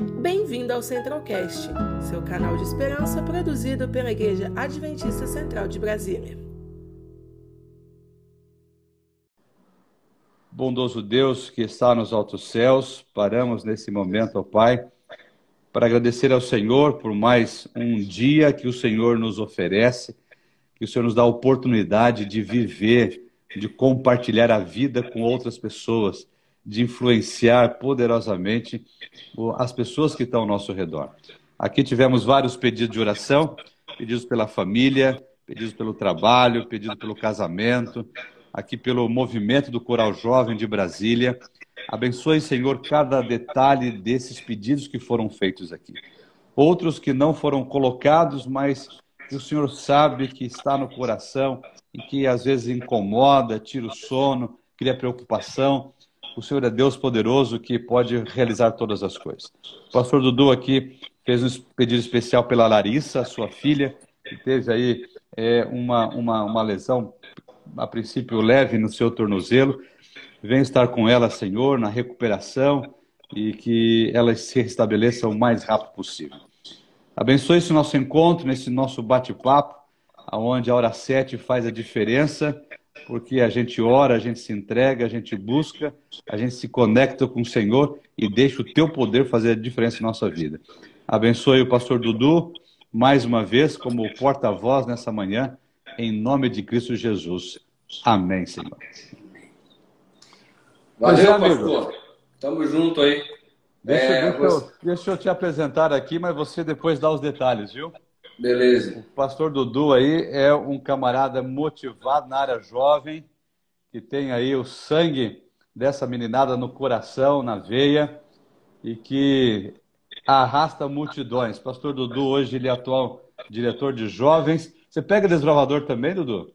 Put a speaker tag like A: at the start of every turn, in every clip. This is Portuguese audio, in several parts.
A: Bem-vindo ao Centralcast, seu canal de esperança produzido pela Igreja Adventista Central de Brasília.
B: Bondoso Deus que está nos altos céus, paramos nesse momento, ó Pai, para agradecer ao Senhor por mais um dia que o Senhor nos oferece, que o Senhor nos dá a oportunidade de viver, de compartilhar a vida com outras pessoas de influenciar poderosamente as pessoas que estão ao nosso redor. Aqui tivemos vários pedidos de oração, pedidos pela família, pedidos pelo trabalho, pedido pelo casamento, aqui pelo movimento do Coral Jovem de Brasília. Abençoe, Senhor, cada detalhe desses pedidos que foram feitos aqui. Outros que não foram colocados, mas que o Senhor sabe que está no coração e que às vezes incomoda, tira o sono, cria preocupação. O Senhor é Deus poderoso que pode realizar todas as coisas. O pastor Dudu aqui fez um pedido especial pela Larissa, sua filha, que teve aí é, uma, uma, uma lesão, a princípio leve, no seu tornozelo. Vem estar com ela, Senhor, na recuperação e que ela se restabeleça o mais rápido possível. Abençoe esse nosso encontro, nesse nosso bate-papo, onde a hora sete faz a diferença porque a gente ora, a gente se entrega, a gente busca, a gente se conecta com o Senhor e deixa o teu poder fazer a diferença em nossa vida. Abençoe o pastor Dudu mais uma vez como porta-voz nessa manhã, em nome de Cristo Jesus. Amém, Senhor.
C: Valeu, pastor. Tamo junto aí.
B: Deixa, é, deixa, você... eu, deixa eu te apresentar aqui, mas você depois dá os detalhes, viu?
C: Beleza.
B: O pastor Dudu aí é um camarada motivado na área jovem, que tem aí o sangue dessa meninada no coração, na veia, e que arrasta multidões. Pastor Dudu, hoje ele é atual diretor de jovens. Você pega desbravador também, Dudu?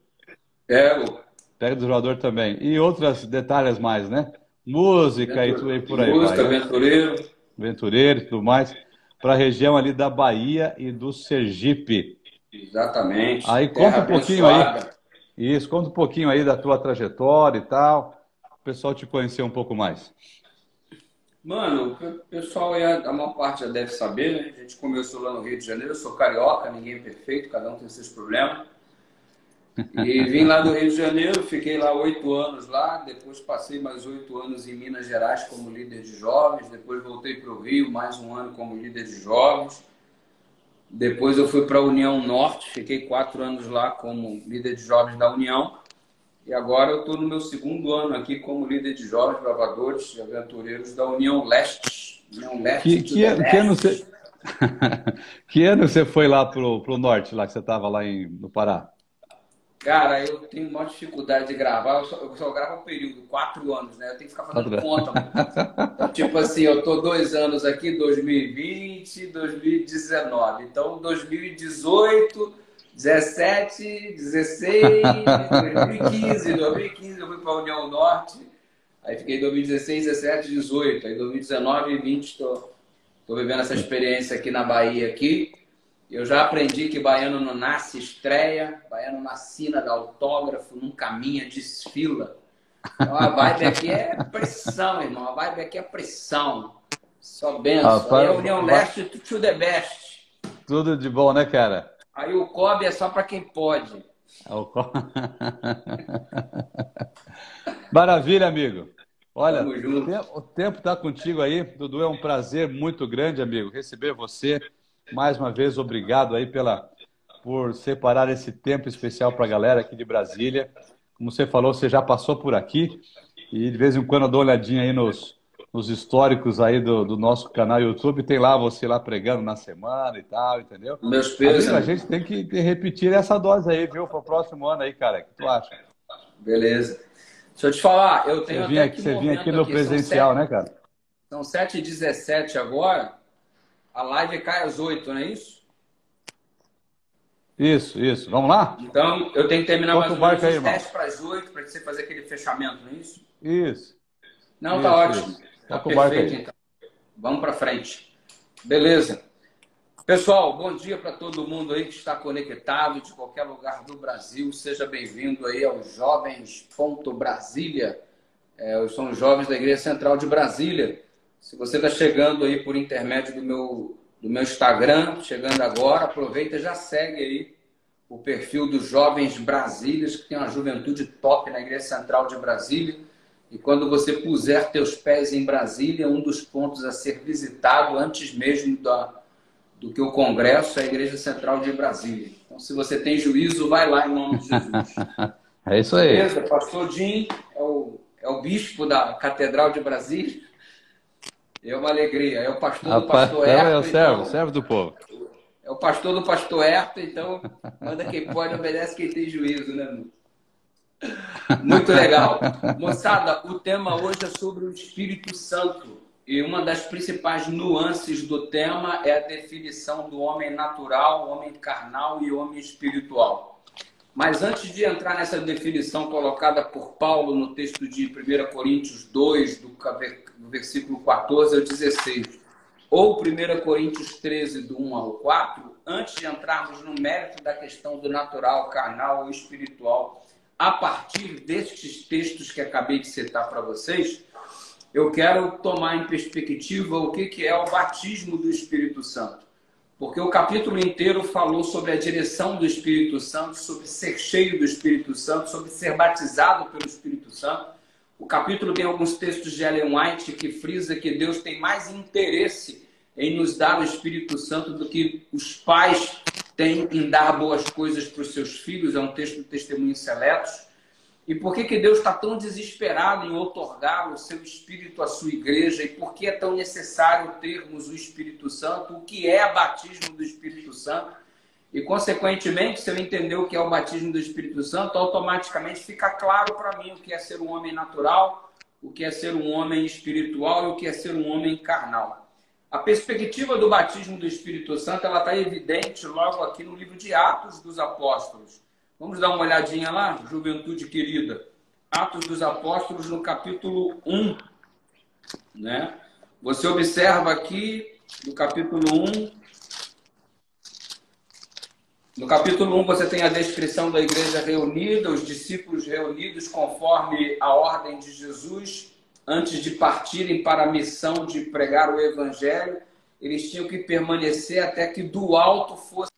C: Pego.
B: Pega desbravador também. E outros detalhes mais, né? Música e tudo aí por aí.
C: Música, vai. aventureiro.
B: Aventureiro e tudo mais para a região ali da Bahia e do Sergipe.
C: Exatamente.
B: Aí conta um pouquinho abençoada. aí. Isso, conta um pouquinho aí da tua trajetória e tal. O pessoal te conhecer um pouco mais.
C: Mano, o pessoal, a maior parte já deve saber, né? A gente começou lá no Rio de Janeiro, eu sou carioca, ninguém é perfeito, cada um tem seus problemas. E vim lá do Rio de Janeiro, fiquei lá oito anos lá, depois passei mais oito anos em Minas Gerais como líder de jovens, depois voltei para o Rio, mais um ano como líder de jovens. Depois eu fui para a União Norte, fiquei quatro anos lá como líder de jovens da União. E agora eu estou no meu segundo ano aqui como líder de jovens bravadores e aventureiros da União Leste. União Leste
B: que, que, que, ano você... que ano você foi lá para o norte, lá que você estava lá em, no Pará?
C: Cara, eu tenho uma dificuldade de gravar, eu só, eu só gravo um período, quatro anos, né? Eu tenho que ficar fazendo conta. Então, tipo assim, eu tô dois anos aqui, 2020, 2019. Então, 2018, 17, 16, 2015. 2015 eu fui para a União Norte, aí fiquei 2016, 17, 18. Aí 2019 e 20 estou vivendo essa experiência aqui na Bahia aqui. Eu já aprendi que baiano não nasce estreia, baiano não assina, dá autógrafo, não caminha, desfila. Então a vibe aqui é pressão, irmão. A vibe aqui é pressão. Só benção. Ah, Aí a União Leste, to the best.
B: Tudo de bom, né, cara?
C: Aí o COB é só para quem pode.
B: É o COB. Maravilha, amigo. Olha, o tempo está contigo aí. Dudu, é um prazer muito grande, amigo, receber você mais uma vez, obrigado aí pela, por separar esse tempo especial para a galera aqui de Brasília. Como você falou, você já passou por aqui e de vez em quando eu dou uma olhadinha aí nos, nos históricos aí do, do, nosso canal YouTube. Tem lá você lá pregando na semana e tal, entendeu?
C: Meus pesos.
B: A gente tem que repetir essa dose aí, viu, para o próximo ano aí, cara. O que tu acha?
C: Beleza. Deixa eu te falar, eu tenho
B: você vinha aqui, Você vinha aqui no aqui. presencial,
C: sete,
B: né, cara?
C: São 7h17 agora. A live cai às 8, não é isso?
B: Isso, isso. Vamos lá?
C: Então, eu tenho que terminar Toca mais ou menos aí, os 10 para as 8 para você fazer aquele fechamento, não é isso?
B: Isso.
C: Não, tá isso, tá ótimo. Isso. Tá perfeito, então. Vamos para frente. Beleza. Pessoal, bom dia para todo mundo aí que está conectado de qualquer lugar do Brasil. Seja bem-vindo aí ao Jovens Brasília. É, são os jovens da Igreja Central de Brasília. Se você está chegando aí por intermédio do meu, do meu Instagram, chegando agora, aproveita e já segue aí o perfil dos Jovens Brasílias, que tem uma juventude top na Igreja Central de Brasília. E quando você puser teus pés em Brasília, um dos pontos a ser visitado antes mesmo da, do que o Congresso é a Igreja Central de Brasília. Então, se você tem juízo, vai lá em nome de Jesus.
B: é isso aí.
C: Beleza? Pastor Jim é o, é o bispo da Catedral de Brasília. É uma alegria. É o pastor do pastor
B: Herto. É o servo, então, servo do povo.
C: É o pastor do pastor Herto, então manda quem pode, obedece quem tem juízo, né? Muito legal. Moçada, o tema hoje é sobre o Espírito Santo. E uma das principais nuances do tema é a definição do homem natural, homem carnal e homem espiritual. Mas antes de entrar nessa definição colocada por Paulo no texto de 1 Coríntios 2, do versículo 14 ao 16, ou 1 Coríntios 13, do 1 ao 4, antes de entrarmos no mérito da questão do natural, carnal ou espiritual, a partir destes textos que acabei de citar para vocês, eu quero tomar em perspectiva o que, é o batismo do Espírito Santo. Porque o capítulo inteiro falou sobre a direção do Espírito Santo, sobre ser cheio do Espírito Santo, sobre ser batizado pelo Espírito Santo. O capítulo tem alguns textos de Ellen White que frisa que Deus tem mais interesse em nos dar o Espírito Santo do que os pais têm em dar boas coisas para os seus filhos. É um texto do Testemunho Seletos. E por que, que Deus está tão desesperado em otorgar o seu Espírito à sua igreja? E por que é tão necessário termos o Espírito Santo? O que é batismo do Espírito Santo? E, consequentemente, se eu entender o que é o batismo do Espírito Santo, automaticamente fica claro para mim o que é ser um homem natural, o que é ser um homem espiritual e o que é ser um homem carnal. A perspectiva do batismo do Espírito Santo está evidente logo aqui no livro de Atos dos Apóstolos. Vamos dar uma olhadinha lá, juventude querida. Atos dos Apóstolos, no capítulo 1. Né? Você observa aqui, no capítulo 1. No capítulo 1, você tem a descrição da igreja reunida, os discípulos reunidos conforme a ordem de Jesus, antes de partirem para a missão de pregar o evangelho, eles tinham que permanecer até que do alto fosse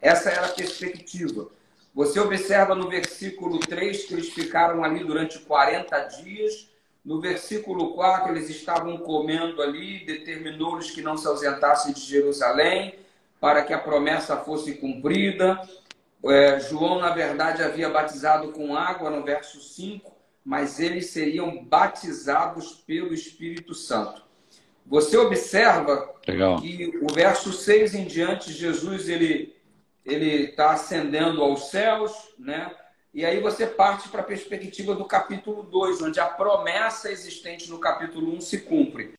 C: essa era a perspectiva. Você observa no versículo 3 que eles ficaram ali durante 40 dias. No versículo 4, eles estavam comendo ali, determinou-lhes que não se ausentassem de Jerusalém, para que a promessa fosse cumprida. É, João, na verdade, havia batizado com água no verso 5, mas eles seriam batizados pelo Espírito Santo. Você observa Legal. que o verso 6 em diante, Jesus ele ele está ascendendo aos céus, né? E aí você parte para a perspectiva do capítulo 2, onde a promessa existente no capítulo 1 um se cumpre.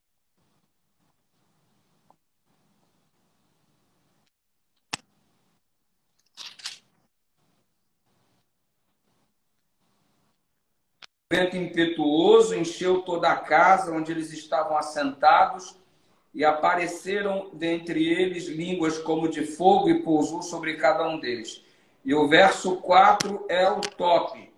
C: O vento impetuoso encheu toda a casa onde eles estavam assentados e apareceram dentre eles línguas como de fogo e pousou sobre cada um deles. E o verso 4 é o top.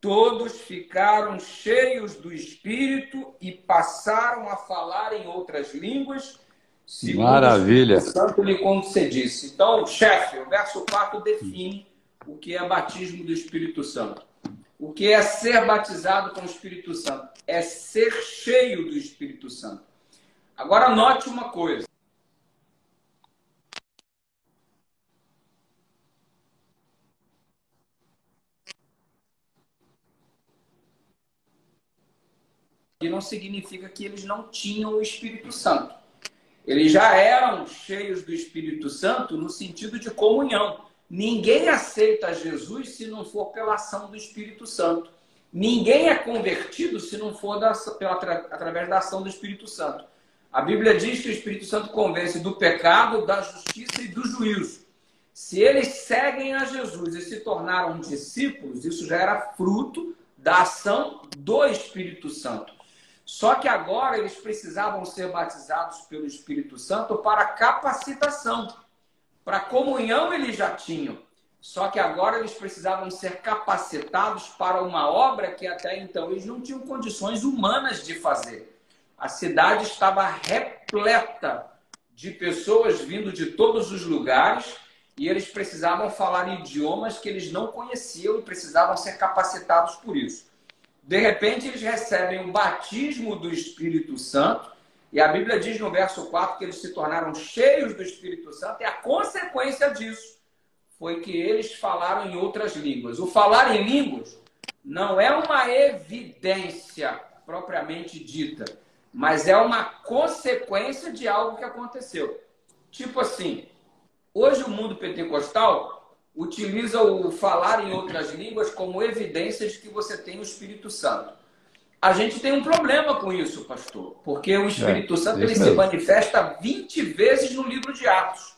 C: Todos ficaram cheios do Espírito e passaram a falar em outras línguas,
B: segundo Maravilha. o
C: Santo lhe concedisse. Então, chefe, o verso 4 define o que é batismo do Espírito Santo. O que é ser batizado com o Espírito Santo? É ser cheio do Espírito Santo. Agora note uma coisa. E não significa que eles não tinham o Espírito Santo. Eles já eram cheios do Espírito Santo no sentido de comunhão. Ninguém aceita Jesus se não for pela ação do Espírito Santo. Ninguém é convertido se não for da, pela, através da ação do Espírito Santo. A Bíblia diz que o Espírito Santo convence do pecado, da justiça e do juízo. Se eles seguem a Jesus e se tornaram discípulos, isso já era fruto da ação do Espírito Santo. Só que agora eles precisavam ser batizados pelo Espírito Santo para capacitação. Para comunhão eles já tinham. Só que agora eles precisavam ser capacitados para uma obra que até então eles não tinham condições humanas de fazer. A cidade estava repleta de pessoas vindo de todos os lugares e eles precisavam falar idiomas que eles não conheciam e precisavam ser capacitados por isso. De repente, eles recebem o batismo do Espírito Santo e a Bíblia diz no verso 4 que eles se tornaram cheios do Espírito Santo e a consequência disso foi que eles falaram em outras línguas. O falar em línguas não é uma evidência propriamente dita, mas é uma consequência de algo que aconteceu. Tipo assim, hoje o mundo pentecostal utiliza o falar em outras línguas como evidência de que você tem o Espírito Santo. A gente tem um problema com isso, pastor, porque o Espírito é, Santo ele se manifesta 20 vezes no livro de Atos.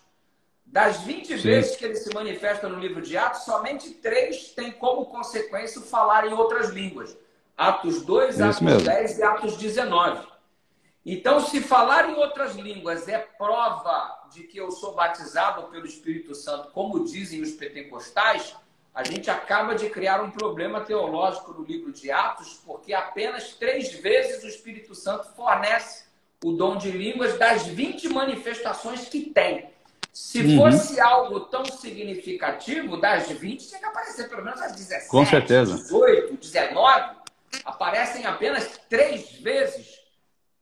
C: Das 20 Sim. vezes que ele se manifesta no livro de Atos, somente três têm como consequência o falar em outras línguas. Atos 2, Isso Atos mesmo. 10 e Atos 19. Então, se falar em outras línguas é prova de que eu sou batizado pelo Espírito Santo, como dizem os pentecostais, a gente acaba de criar um problema teológico no livro de Atos, porque apenas três vezes o Espírito Santo fornece o dom de línguas das 20 manifestações que tem. Se uhum. fosse algo tão significativo, das 20, tinha que aparecer pelo menos as 17,
B: Com certeza.
C: 18, 19. Aparecem apenas três vezes.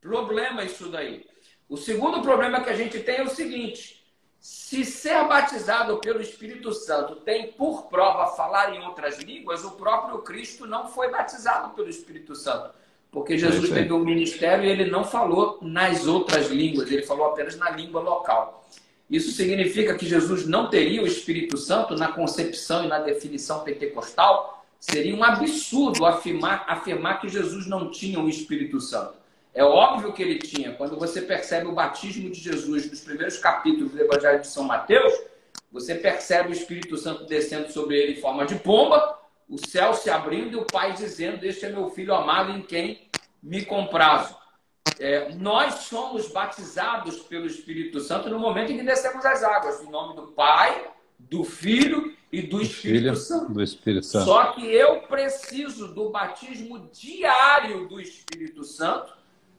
C: Problema isso daí. O segundo problema que a gente tem é o seguinte: se ser batizado pelo Espírito Santo tem por prova falar em outras línguas, o próprio Cristo não foi batizado pelo Espírito Santo. Porque Jesus teve um ministério e ele não falou nas outras línguas, ele falou apenas na língua local. Isso significa que Jesus não teria o Espírito Santo na concepção e na definição pentecostal? Seria um absurdo afirmar, afirmar que Jesus não tinha o Espírito Santo. É óbvio que ele tinha. Quando você percebe o batismo de Jesus nos primeiros capítulos do Evangelho de São Mateus, você percebe o Espírito Santo descendo sobre ele em forma de pomba, o céu se abrindo e o Pai dizendo: Este é meu filho amado em quem me comprazo. É, nós somos batizados pelo Espírito Santo no momento em que descemos as águas, em nome do Pai, do Filho e do Espírito Filho, Santo.
B: Do Espírito Santo.
C: Só que eu preciso do batismo diário do Espírito Santo,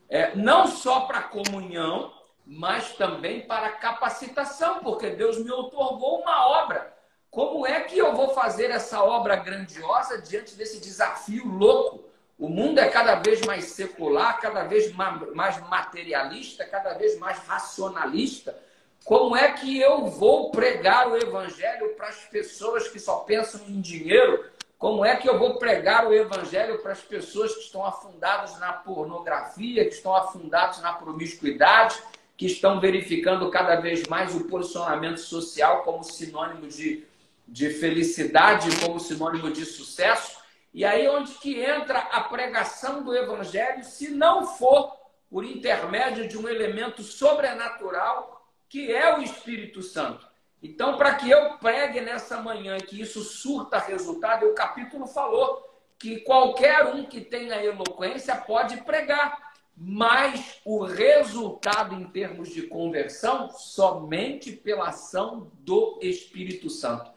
C: é, não só para comunhão, mas também para capacitação, porque Deus me otorgou uma obra. Como é que eu vou fazer essa obra grandiosa diante desse desafio louco? O mundo é cada vez mais secular, cada vez mais materialista, cada vez mais racionalista. Como é que eu vou pregar o evangelho para as pessoas que só pensam em dinheiro? Como é que eu vou pregar o evangelho para as pessoas que estão afundadas na pornografia, que estão afundadas na promiscuidade, que estão verificando cada vez mais o posicionamento social como sinônimo de, de felicidade, como sinônimo de sucesso? E aí onde que entra a pregação do evangelho, se não for por intermédio de um elemento sobrenatural, que é o Espírito Santo. Então, para que eu pregue nessa manhã que isso surta resultado, o capítulo falou que qualquer um que tenha eloquência pode pregar, mas o resultado em termos de conversão somente pela ação do Espírito Santo.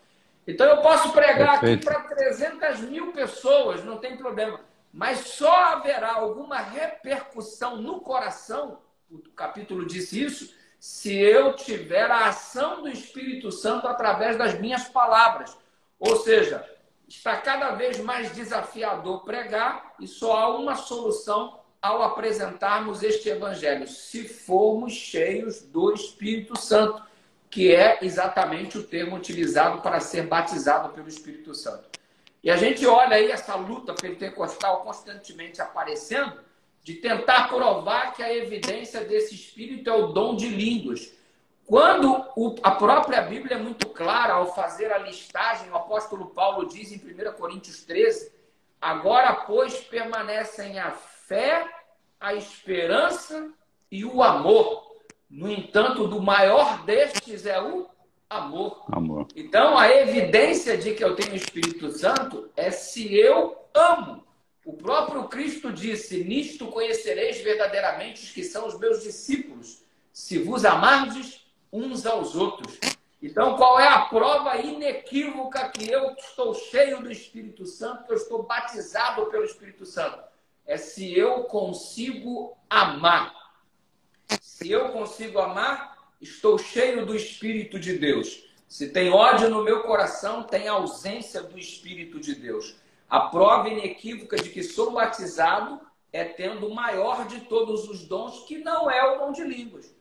C: Então eu posso pregar Perfeito. aqui para 300 mil pessoas, não tem problema. Mas só haverá alguma repercussão no coração, o capítulo disse isso, se eu tiver a ação do Espírito Santo através das minhas palavras. Ou seja, está cada vez mais desafiador pregar e só há uma solução ao apresentarmos este evangelho, se formos cheios do Espírito Santo que é exatamente o termo utilizado para ser batizado pelo Espírito Santo. E a gente olha aí essa luta pentecostal constantemente aparecendo de tentar provar que a evidência desse Espírito é o dom de línguas. Quando o, a própria Bíblia é muito clara ao fazer a listagem, o apóstolo Paulo diz em 1 Coríntios 13: agora, pois, permanecem a fé, a esperança e o amor. No entanto, do maior destes é o amor.
B: amor.
C: Então, a evidência de que eu tenho o Espírito Santo é se eu amo. O próprio Cristo disse: Nisto conhecereis verdadeiramente os que são os meus discípulos, se vos amardes uns aos outros. Então, qual é a prova inequívoca que eu estou cheio do Espírito Santo, que eu estou batizado pelo Espírito Santo? é se eu consigo amar. Se eu consigo amar, estou cheio do Espírito de Deus. Se tem ódio no meu coração, tem ausência do Espírito de Deus. A prova inequívoca de que sou batizado é tendo o maior de todos os dons, que não é o dom de línguas.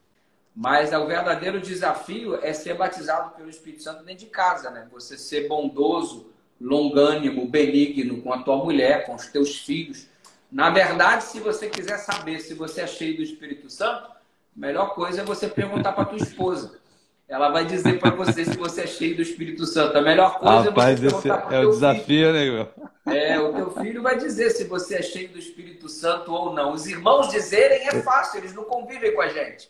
C: Mas o verdadeiro desafio é ser batizado pelo Espírito Santo dentro de casa, né? Você ser bondoso, longânimo, benigno com a tua mulher, com os teus filhos. Na verdade, se você quiser saber se você é cheio do Espírito Santo, a melhor coisa é você perguntar para tua esposa. Ela vai dizer para você se você é cheio do Espírito Santo. A melhor coisa
B: Rapaz, é você para é o desafio, filho. né, meu?
C: É, o teu filho vai dizer se você é cheio do Espírito Santo ou não. Os irmãos dizerem é fácil, eles não convivem com a gente.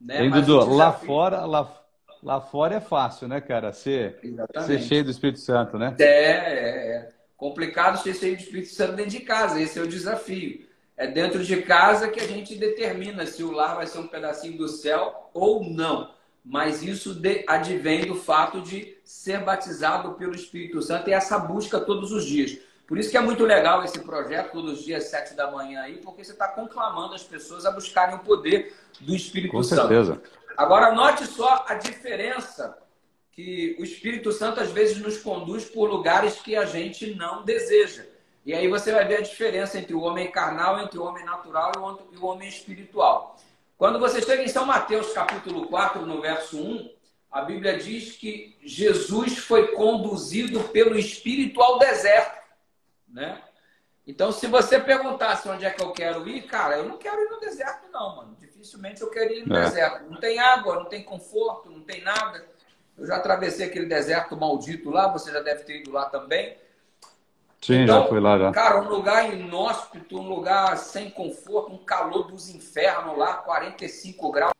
B: Né? Hein, Dudu, desafio... lá fora, lá, lá fora é fácil, né, cara? Ser, ser cheio do Espírito Santo, né?
C: É, é, é complicado ser cheio do Espírito Santo dentro de casa. Esse é o desafio. É dentro de casa que a gente determina se o lar vai ser um pedacinho do céu ou não mas isso advém do fato de ser batizado pelo Espírito Santo e essa busca todos os dias. Por isso que é muito legal esse projeto, todos os dias, sete da manhã aí, porque você está conclamando as pessoas a buscarem o poder do Espírito
B: Com
C: Santo.
B: Com certeza.
C: Agora, note só a diferença que o Espírito Santo às vezes nos conduz por lugares que a gente não deseja. E aí você vai ver a diferença entre o homem carnal, entre o homem natural e o homem espiritual. Quando você chega em São Mateus, capítulo 4, no verso 1, a Bíblia diz que Jesus foi conduzido pelo Espírito ao deserto, né? Então, se você perguntasse onde é que eu quero ir, cara, eu não quero ir no deserto, não, mano. Dificilmente eu quero ir no é. deserto. Não tem água, não tem conforto, não tem nada. Eu já atravessei aquele deserto maldito lá, você já deve ter ido lá também.
B: Sim, então, já fui lá já.
C: Cara, um lugar inóspito, um lugar sem conforto, um calor dos infernos lá, 45 graus,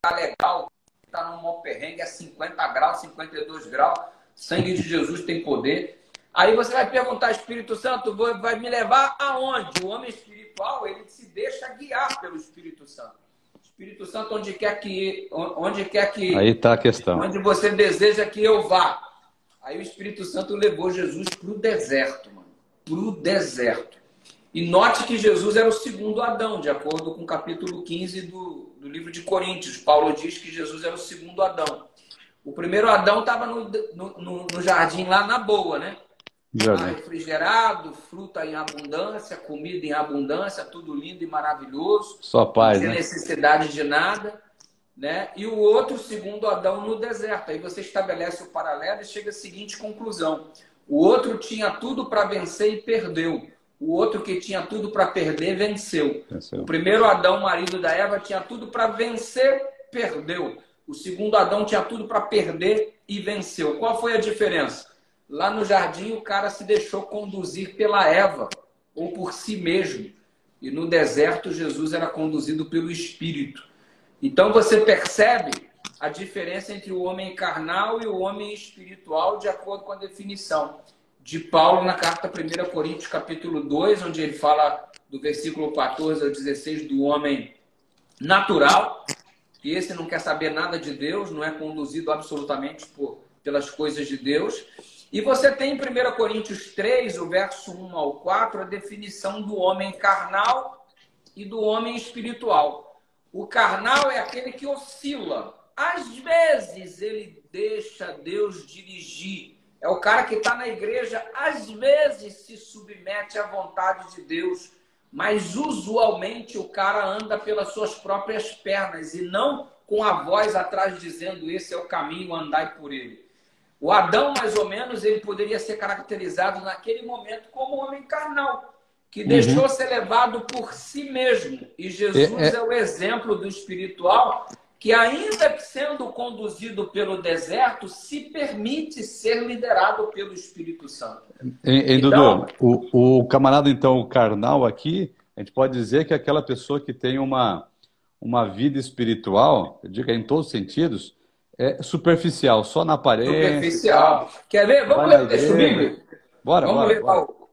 C: tá legal, tá num maior perrengue, é 50 graus, 52 graus, sangue de Jesus tem poder. Aí você vai perguntar, Espírito Santo, vai me levar aonde? O homem espiritual, ele se deixa guiar pelo Espírito Santo. Espírito Santo, onde quer que onde quer que
B: Aí está a questão.
C: Onde você deseja que eu vá. Aí o Espírito Santo levou Jesus para o deserto, mano para o deserto. E note que Jesus era o segundo Adão, de acordo com o capítulo 15 do, do livro de Coríntios. Paulo diz que Jesus era o segundo Adão. O primeiro Adão estava no, no, no, jardim lá na boa, né? Lá refrigerado, fruta em abundância, comida em abundância, tudo lindo e maravilhoso.
B: Só paz,
C: Sem
B: né?
C: necessidade de nada. Né? E o outro, segundo Adão, no deserto. Aí você estabelece o paralelo e chega à seguinte conclusão. O outro tinha tudo para vencer e perdeu. O outro que tinha tudo para perder venceu. venceu. O primeiro Adão, marido da Eva, tinha tudo para vencer, perdeu. O segundo Adão tinha tudo para perder e venceu. Qual foi a diferença? Lá no jardim, o cara se deixou conduzir pela Eva ou por si mesmo. E no deserto, Jesus era conduzido pelo Espírito. Então você percebe a diferença entre o homem carnal e o homem espiritual, de acordo com a definição de Paulo na carta 1 Coríntios, capítulo 2, onde ele fala do versículo 14 ao 16 do homem natural, que esse não quer saber nada de Deus, não é conduzido absolutamente por, pelas coisas de Deus. E você tem em 1 Coríntios 3, o verso 1 ao 4, a definição do homem carnal e do homem espiritual. O carnal é aquele que oscila, às vezes ele deixa Deus dirigir. É o cara que está na igreja, às vezes se submete à vontade de Deus, mas usualmente o cara anda pelas suas próprias pernas e não com a voz atrás dizendo esse é o caminho, andai por ele. O Adão, mais ou menos, ele poderia ser caracterizado naquele momento como homem carnal, que uhum. deixou ser levado por si mesmo. E Jesus é, é... é o exemplo do espiritual que, ainda que sendo conduzido pelo deserto, se permite ser liderado pelo Espírito Santo.
B: Em, então, Dudu, o, o camarada, então, o carnal aqui, a gente pode dizer que é aquela pessoa que tem uma, uma vida espiritual, eu digo em todos os sentidos, é superficial, só na aparência.
C: Superficial. Quer ver? Vamos ler o texto bíblico?
B: Bora,
C: Vamos
B: bora,
C: ler
B: bora.
C: O,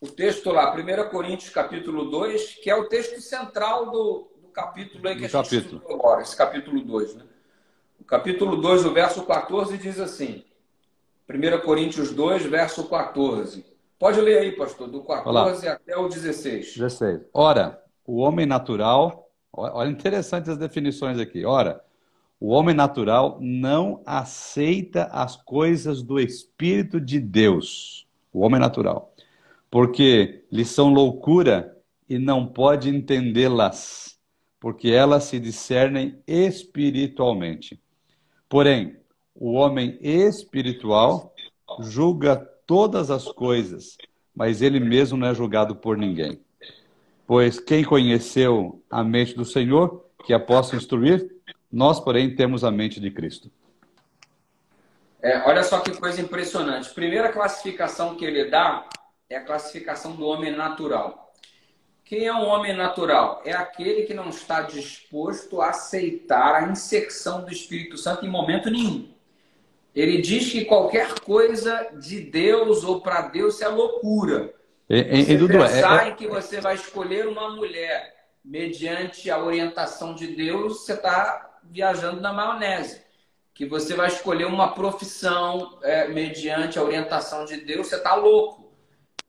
C: o texto lá, 1 Coríntios capítulo 2, que é o texto central do, capítulo aí que a gente estudou agora, esse capítulo 2. Né? O capítulo 2, o verso 14, diz assim: 1 Coríntios 2, verso 14. Pode ler aí, pastor, do 14 até o 16.
B: 16. Ora, o homem natural, olha interessante as definições aqui. Ora, o homem natural não aceita as coisas do Espírito de Deus. O homem natural. Porque lhes são loucura e não pode entendê-las, porque elas se discernem espiritualmente. Porém, o homem espiritual julga todas as coisas, mas ele mesmo não é julgado por ninguém. Pois quem conheceu a mente do Senhor, que a possa instruir, nós, porém, temos a mente de Cristo.
C: É, olha só que coisa impressionante. Primeira classificação que ele dá é a classificação do homem natural. Quem é um homem natural? É aquele que não está disposto a aceitar a inserção do Espírito Santo em momento nenhum. Ele diz que qualquer coisa de Deus ou para Deus é loucura.
B: E, e, Dudu,
C: pensar é, é... em que você vai escolher uma mulher mediante a orientação de Deus, você está viajando na maionese. Que você vai escolher uma profissão é, mediante a orientação de Deus, você está louco.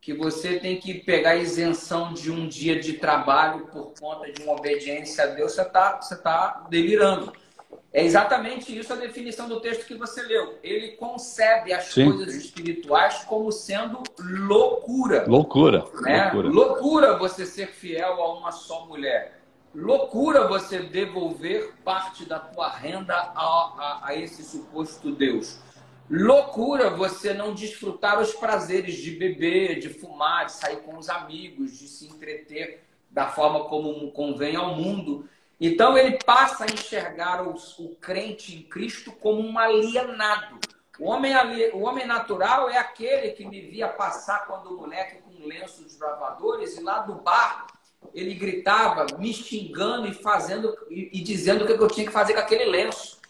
C: Que você tem que pegar isenção de um dia de trabalho por conta de uma obediência a Deus, você está você tá delirando. É exatamente isso a definição do texto que você leu. Ele concebe as Sim. coisas espirituais como sendo loucura.
B: Loucura.
C: Né? loucura. Loucura você ser fiel a uma só mulher. Loucura você devolver parte da tua renda a, a, a esse suposto Deus. Loucura você não desfrutar os prazeres de beber, de fumar, de sair com os amigos, de se entreter da forma como convém ao mundo. Então ele passa a enxergar o, o crente em Cristo como um alienado. O homem, o homem natural é aquele que me via passar quando moleque com lenços desbravadores e lá do bar ele gritava me xingando e fazendo e, e dizendo o que eu tinha que fazer com aquele lenço.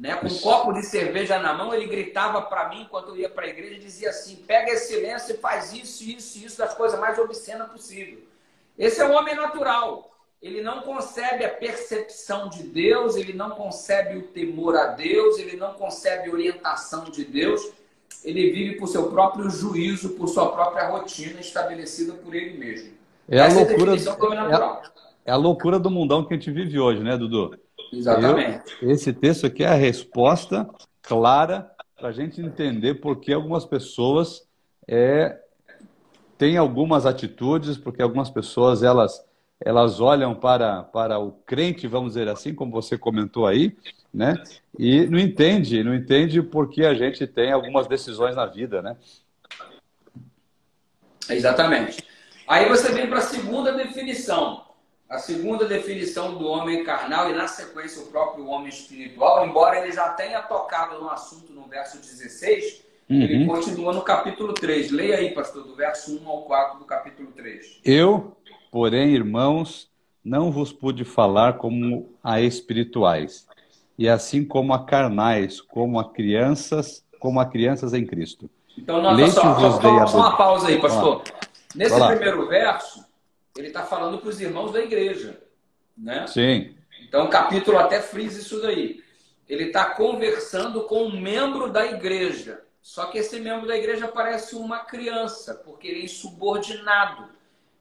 C: Né? Com um copo de cerveja na mão, ele gritava para mim enquanto eu ia para a igreja e dizia assim: pega esse lenço e faz isso, isso, isso, das coisas mais obscenas possível. Esse é o homem natural. Ele não concebe a percepção de Deus, ele não concebe o temor a Deus, ele não concebe a orientação de Deus. Ele vive por seu próprio juízo, por sua própria rotina estabelecida por ele mesmo.
B: É a Essa loucura. É a, é a loucura do mundão que a gente vive hoje, né, Dudu?
C: Exatamente.
B: Eu, esse texto aqui é a resposta clara para a gente entender por que algumas pessoas é, têm algumas atitudes, porque algumas pessoas elas elas olham para, para o crente, vamos dizer assim, como você comentou aí, né? E não entende, não entende porque a gente tem algumas decisões na vida, né?
C: Exatamente. Aí você vem para a segunda definição. A segunda definição do homem carnal e, na sequência, o próprio homem espiritual, embora ele já tenha tocado no assunto no verso 16, uhum. ele continua no capítulo 3. Leia aí, pastor, do verso 1 ao 4 do capítulo 3.
B: Eu, porém, irmãos, não vos pude falar como a espirituais, e assim como a carnais, como a crianças, como a crianças em Cristo.
C: Então, nós Leite só, só, só, só uma pausa aí, pastor. Nesse primeiro verso, ele está falando para os irmãos da igreja. Né?
B: Sim.
C: Então, o capítulo até frisa isso daí. Ele está conversando com um membro da igreja. Só que esse membro da igreja parece uma criança, porque ele é insubordinado.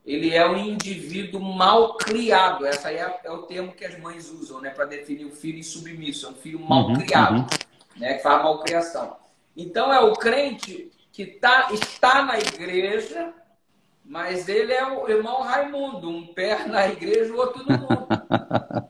C: Ele é um indivíduo mal criado. Essa é, é o termo que as mães usam né, para definir o filho insubmisso. É um filho mal uhum, criado, uhum. Né, que faz malcriação. Então, é o crente que tá, está na igreja, mas ele é o irmão Raimundo, um pé na igreja, o outro no mundo.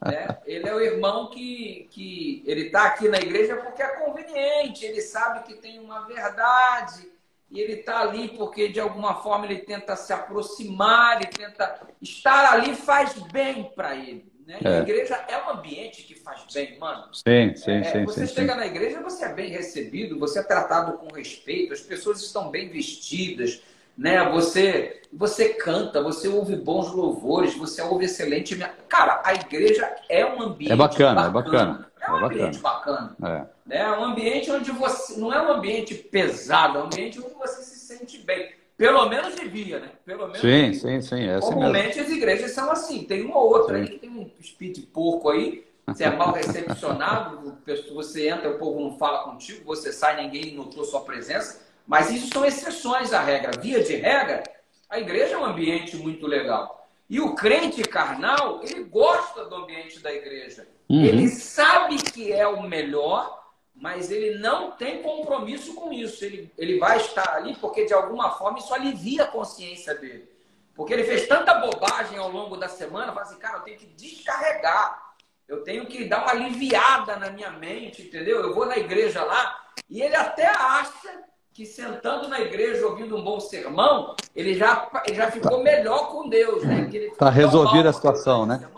C: né? Ele é o irmão que, que ele está aqui na igreja porque é conveniente, ele sabe que tem uma verdade, e ele está ali porque de alguma forma ele tenta se aproximar, ele tenta estar ali faz bem para ele. Né? É. A igreja é um ambiente que faz bem, mano.
B: Sim, sim,
C: é,
B: sim.
C: Você
B: sim,
C: chega
B: sim.
C: na igreja, você é bem recebido, você é tratado com respeito, as pessoas estão bem vestidas, né? Você você canta, você ouve bons louvores, você ouve excelente. Cara, a igreja é um ambiente
B: é bacana, bacana.
C: é bacana. É um
B: é
C: ambiente bacana.
B: É.
C: Né? é um ambiente onde você não é um ambiente pesado, é um ambiente onde você se sente bem. Pelo menos devia, né? Pelo menos
B: sim, sim, sim. É
C: assim Comumente as igrejas são assim. Tem uma ou outra sim. aí que tem um speed porco aí. Você é mal recepcionado, você entra, o povo não fala contigo, você sai, ninguém notou sua presença. Mas isso são exceções à regra. Via de regra, a igreja é um ambiente muito legal. E o crente carnal, ele gosta do ambiente da igreja. Uhum. Ele sabe que é o melhor, mas ele não tem compromisso com isso. Ele, ele vai estar ali porque, de alguma forma, isso alivia a consciência dele. Porque ele fez tanta bobagem ao longo da semana, fala assim, cara, eu tenho que descarregar. Eu tenho que dar uma aliviada na minha mente, entendeu? Eu vou na igreja lá e ele até acha que sentando na igreja ouvindo um bom sermão, ele já, ele já ficou melhor com Deus, né?
B: Está resolvida a situação, né?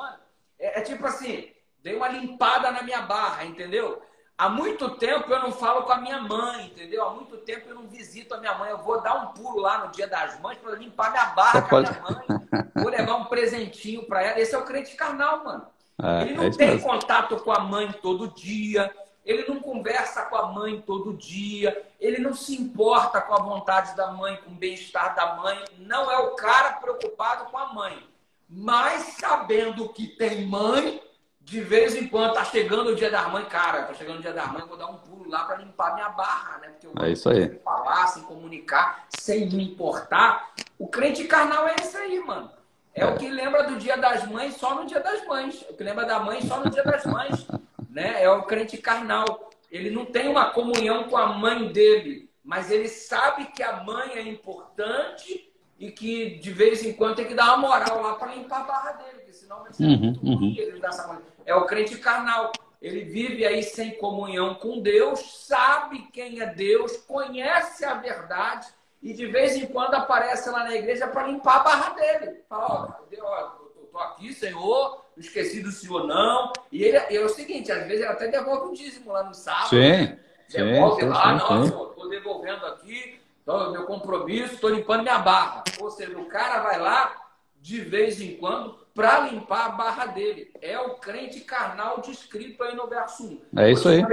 C: É, é tipo assim, dei uma limpada na minha barra, entendeu? Há muito tempo eu não falo com a minha mãe, entendeu? Há muito tempo eu não visito a minha mãe. Eu vou dar um pulo lá no dia das mães para limpar minha barra Você com a minha mãe. Vou levar um presentinho para ela. Esse é o crente carnal, mano. É, ele não é tem mesmo. contato com a mãe todo dia. Ele não conversa com a mãe todo dia. Ele não se importa com a vontade da mãe, com o bem-estar da mãe. Não é o cara preocupado com a mãe. Mas sabendo que tem mãe, de vez em quando tá chegando o dia da mãe, cara, tá chegando o dia da mãe, vou dar um pulo lá para limpar minha barra, né? Porque eu
B: é isso aí.
C: falar, sem comunicar, sem me importar. O crente carnal é isso aí, mano. É, é, o que lembra do dia das mães só no dia das mães. É o que lembra da mãe só no dia das mães. Né? É o crente carnal. Ele não tem uma comunhão com a mãe dele, mas ele sabe que a mãe é importante e que de vez em quando tem que dar uma moral lá para limpar a barra dele, porque senão vai ser uhum, muito ruim uhum. ele dar essa É o crente carnal. Ele vive aí sem comunhão com Deus, sabe quem é Deus, conhece a verdade e de vez em quando aparece lá na igreja para limpar a barra dele. Fala, ó, eu tô aqui, Senhor, esqueci do Senhor não. E ele é o seguinte, às vezes ele até devolve um dízimo lá no sábado.
B: Sim.
C: Devolve sim, lá, sim, não, sim. Senhor, tô devolvendo aqui então, meu compromisso, estou limpando minha barra. Ou seja, o cara vai lá de vez em quando para limpar a barra dele. É o crente carnal descrito aí no verso 1.
B: É isso aí.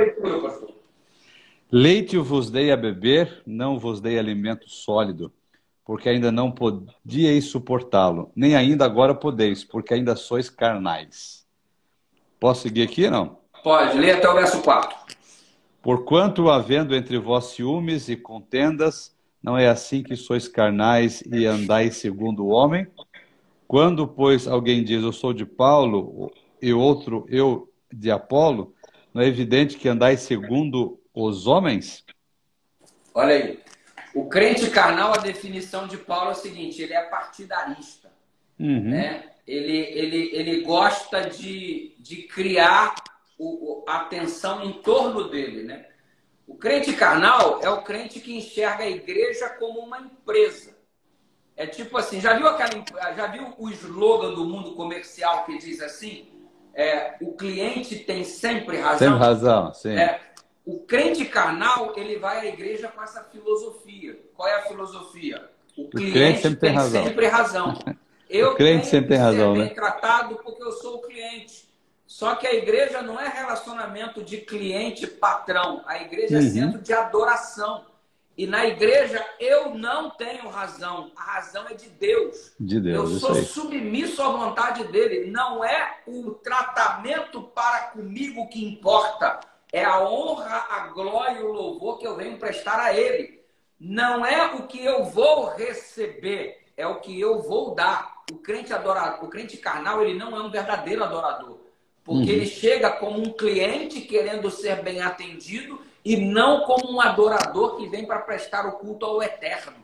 B: Leite vos dei a beber, não vos dei alimento sólido, porque ainda não podíeis suportá-lo, nem ainda agora podeis, porque ainda sois carnais. Posso seguir aqui não?
C: Pode, lê até o verso 4.
B: Porquanto, havendo entre vós ciúmes e contendas, não é assim que sois carnais e andais segundo o homem? Quando, pois, alguém diz eu sou de Paulo e outro eu de Apolo, não é evidente que andais segundo os homens?
C: Olha aí. O crente carnal, a definição de Paulo é o seguinte: ele é partidarista. Uhum. Né? Ele, ele, ele gosta de, de criar o, a atenção em torno dele. Né? O crente carnal é o crente que enxerga a igreja como uma empresa. É tipo assim, já viu aquela, já viu o slogan do mundo comercial que diz assim? É, o cliente tem sempre razão.
B: Tem razão, sim.
C: É, o crente carnal ele vai à igreja com essa filosofia. Qual é a filosofia?
B: O cliente, o cliente sempre tem, tem razão.
C: sempre razão. Eu
B: o cliente sempre tem razão,
C: né?
B: bem
C: tratado porque eu sou o cliente. Só que a igreja não é relacionamento de cliente-patrão. A igreja é uhum. é centro de adoração. E na igreja eu não tenho razão. A razão é de Deus.
B: De Deus.
C: Eu sou submisso à vontade dele. Não é o tratamento para comigo que importa. É a honra, a glória e o louvor que eu venho prestar a ele. Não é o que eu vou receber, é o que eu vou dar. O crente adorador, o crente carnal, ele não é um verdadeiro adorador. Porque uhum. ele chega como um cliente querendo ser bem atendido e não como um adorador que vem para prestar o culto ao eterno.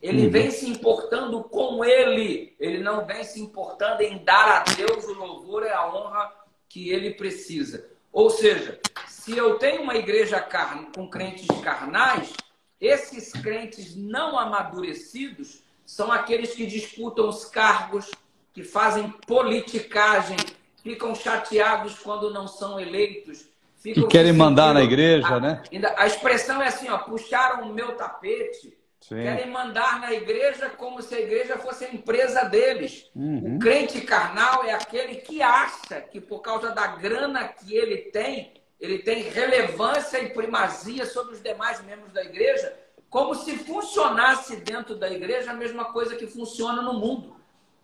C: Ele uhum. vem se importando com ele, ele não vem se importando em dar a Deus o louvor e a honra que ele precisa. Ou seja, se eu tenho uma igreja com crentes carnais, esses crentes não amadurecidos são aqueles que disputam os cargos, que fazem politicagem, ficam chateados quando não são eleitos.
B: Ficam querem mandar na igreja, a, né?
C: A expressão é assim, ó, puxaram o meu tapete. Sim. Querem mandar na igreja como se a igreja fosse a empresa deles. Uhum. O crente carnal é aquele que acha que por causa da grana que ele tem, ele tem relevância e primazia sobre os demais membros da igreja, como se funcionasse dentro da igreja a mesma coisa que funciona no mundo.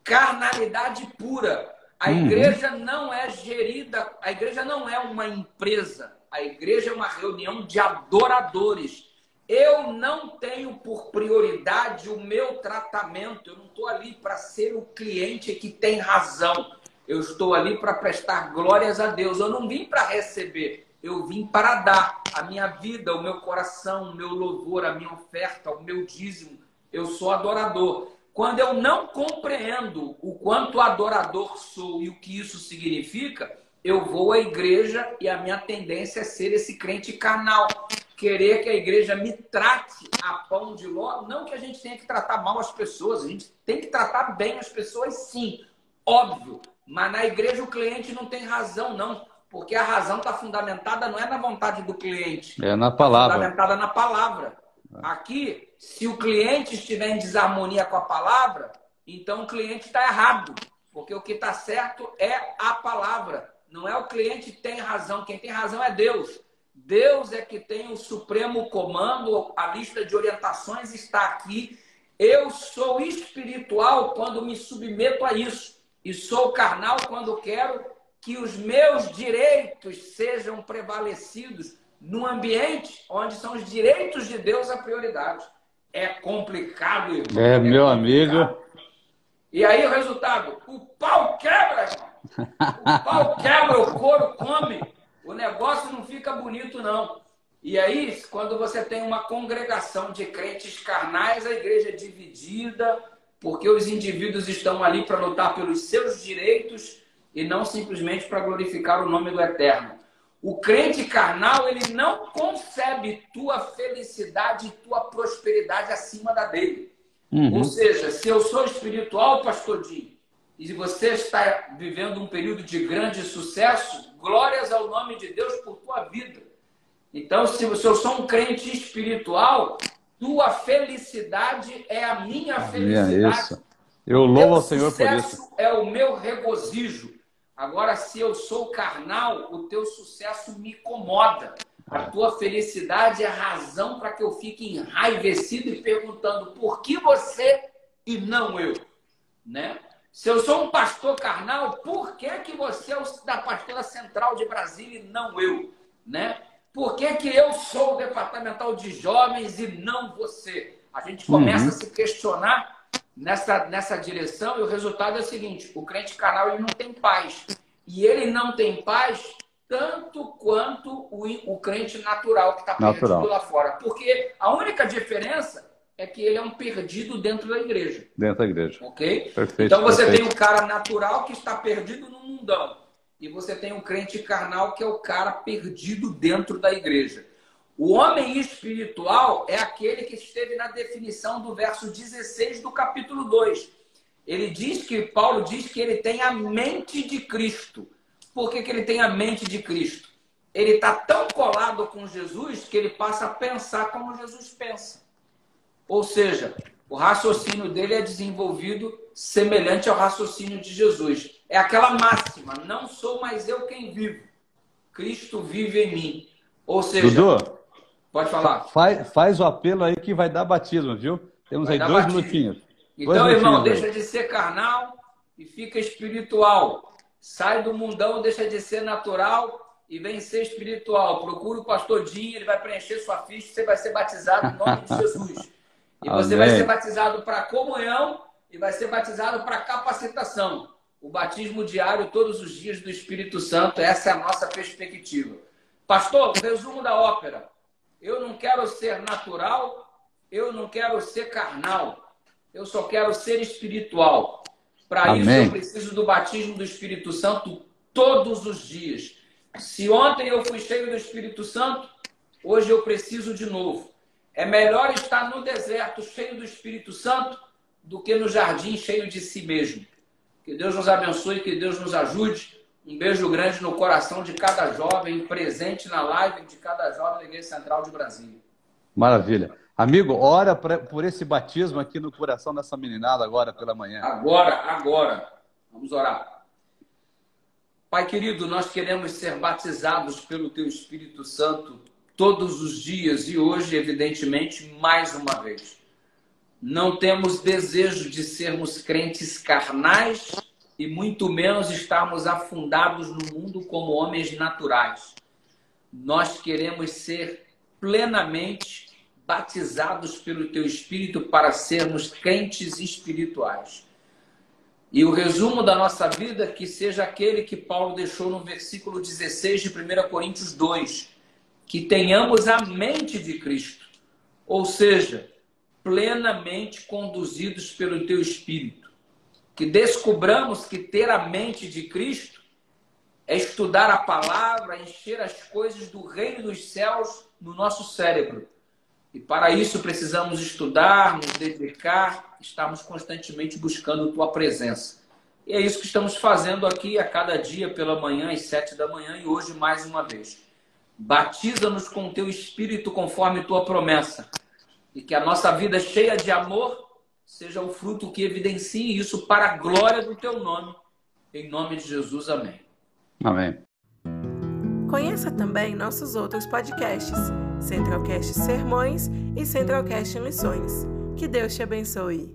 C: Carnalidade pura. A uhum. igreja não é gerida, a igreja não é uma empresa. A igreja é uma reunião de adoradores Eu não tenho por prioridade o meu tratamento. Eu não estou ali para ser o cliente que tem razão. Eu estou ali para prestar glórias a Deus. Eu não vim para receber. Eu vim para dar a minha vida, o meu coração, o meu louvor, a minha oferta, o meu dízimo. Eu sou adorador. Quando eu não compreendo o quanto adorador sou e o que isso significa, eu vou à igreja e a minha tendência é ser esse crente carnal querer que a igreja me trate a pão de ló. Não que a gente tenha que tratar mal as pessoas, a gente tem que tratar bem as pessoas, sim, óbvio. Mas na igreja o cliente não tem razão, não. Porque a razão está fundamentada não é na vontade do cliente.
B: É na palavra.
C: Tá fundamentada na palavra. Aqui, se o cliente estiver em desarmonia com a palavra, então o cliente está errado. Porque o que está certo é a palavra. Não é o cliente que tem razão. Quem tem razão é Deus. Deus é que tem o supremo comando, a lista de orientações está aqui. Eu sou espiritual quando me submeto a isso, e sou carnal quando quero que os meus direitos sejam prevalecidos num ambiente onde são os direitos de Deus a prioridade. É complicado,
B: irmão. É, meu é amigo.
C: E aí o resultado? O pau quebra, irmão. O pau quebra, o couro come o negócio não fica bonito, não. E aí, quando você tem uma congregação de crentes carnais, a igreja é dividida, porque os indivíduos estão ali para lutar pelos seus direitos e não simplesmente para glorificar o nome do Eterno. O crente carnal, ele não concebe tua felicidade e tua prosperidade acima da dele. Uhum. Ou seja, se eu sou espiritual, pastor Dinho, e você está vivendo um período de grande sucesso, glórias ao nome de Deus por tua vida. Então, se eu sou um crente espiritual, tua felicidade é a minha é felicidade. Isso.
B: Eu louvo ao Senhor por isso.
C: É o meu regozijo. Agora, se eu sou carnal, o teu sucesso me incomoda. A tua felicidade é a razão para que eu fique enraivecido e perguntando por que você e não eu, né? Se eu sou um pastor carnal, por que, que você é o da pastora central de Brasília e não eu? Né? Por que, que eu sou o departamental de jovens e não você? A gente começa uhum. a se questionar nessa, nessa direção e o resultado é o seguinte: o crente carnal ele não tem paz. E ele não tem paz tanto quanto o, o crente natural que está perdido lá fora. Porque a única diferença é que ele é um perdido dentro da igreja.
B: Dentro da igreja.
C: Ok? Perfeito, então você perfeito. tem o cara natural que está perdido no mundão. E você tem o crente carnal que é o cara perdido dentro da igreja. O homem espiritual é aquele que esteve na definição do verso 16 do capítulo 2. Ele diz que, Paulo diz que ele tem a mente de Cristo. Por que, que ele tem a mente de Cristo? Ele está tão colado com Jesus que ele passa a pensar como Jesus pensa. Ou seja, o raciocínio dele é desenvolvido semelhante ao raciocínio de Jesus. É aquela máxima: não sou mais eu quem vivo, Cristo vive em mim. Ou seja, Dudu, pode falar.
B: Faz, faz o apelo aí que vai dar batismo, viu? Temos vai aí dois batismo. minutinhos.
C: Então, dois irmão, minutinhos deixa de ser carnal e fica espiritual. Sai do mundão, deixa de ser natural e vem ser espiritual. Procura o pastor Dinho, ele vai preencher sua ficha, você vai ser batizado em nome de Jesus. E você vai ser batizado para comunhão e vai ser batizado para capacitação. O batismo diário todos os dias do Espírito Santo, essa é a nossa perspectiva. Pastor, resumo da ópera. Eu não quero ser natural, eu não quero ser carnal. Eu só quero ser espiritual. Para isso eu preciso do batismo do Espírito Santo todos os dias. Se ontem eu fui cheio do Espírito Santo, hoje eu preciso de novo. É melhor estar no deserto cheio do Espírito Santo do que no jardim cheio de si mesmo. Que Deus nos abençoe, que Deus nos ajude. Um beijo grande no coração de cada jovem presente na live de cada jovem da Igreja Central de Brasília.
B: Maravilha. Amigo, ora por esse batismo aqui no coração dessa meninada agora pela manhã.
C: Agora, agora. Vamos orar. Pai querido, nós queremos ser batizados pelo Teu Espírito Santo todos os dias e hoje, evidentemente, mais uma vez. Não temos desejo de sermos crentes carnais e muito menos estarmos afundados no mundo como homens naturais. Nós queremos ser plenamente batizados pelo teu Espírito para sermos crentes espirituais. E o resumo da nossa vida que seja aquele que Paulo deixou no versículo 16 de 1 Coríntios 2, que tenhamos a mente de Cristo, ou seja, plenamente conduzidos pelo teu Espírito. Que descobramos que ter a mente de Cristo é estudar a palavra, encher as coisas do reino dos céus no nosso cérebro. E para isso precisamos estudar, nos dedicar, estarmos constantemente buscando tua presença. E é isso que estamos fazendo aqui a cada dia pela manhã, às sete da manhã, e hoje mais uma vez. Batiza-nos com teu espírito conforme tua promessa. E que a nossa vida cheia de amor seja o fruto que evidencie isso para a glória do teu nome. Em nome de Jesus, amém.
B: Amém.
A: Conheça também nossos outros podcasts, Centralcast Sermões e Centralcast Missões. Que Deus te abençoe.